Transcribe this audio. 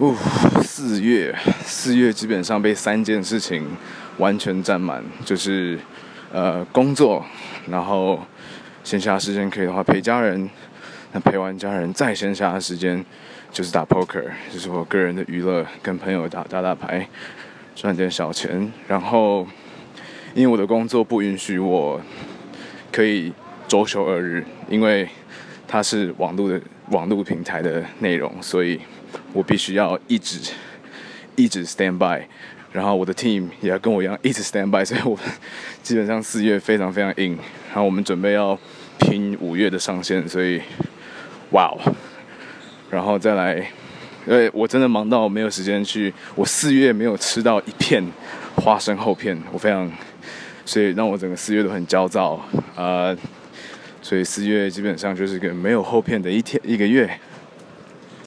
呜，四月，四月基本上被三件事情完全占满，就是呃工作，然后闲暇时间可以的话陪家人，那陪完家人再闲暇的时间就是打 poker，就是我个人的娱乐，跟朋友打打打牌，赚点小钱。然后因为我的工作不允许我可以周休二日，因为它是网络的网络平台的内容，所以。我必须要一直一直 stand by，然后我的 team 也要跟我一样一直 stand by，所以我基本上四月非常非常硬，然后我们准备要拼五月的上线，所以哇哦，然后再来，因为我真的忙到没有时间去，我四月没有吃到一片花生厚片，我非常，所以让我整个四月都很焦躁，呃，所以四月基本上就是个没有后片的一天一个月。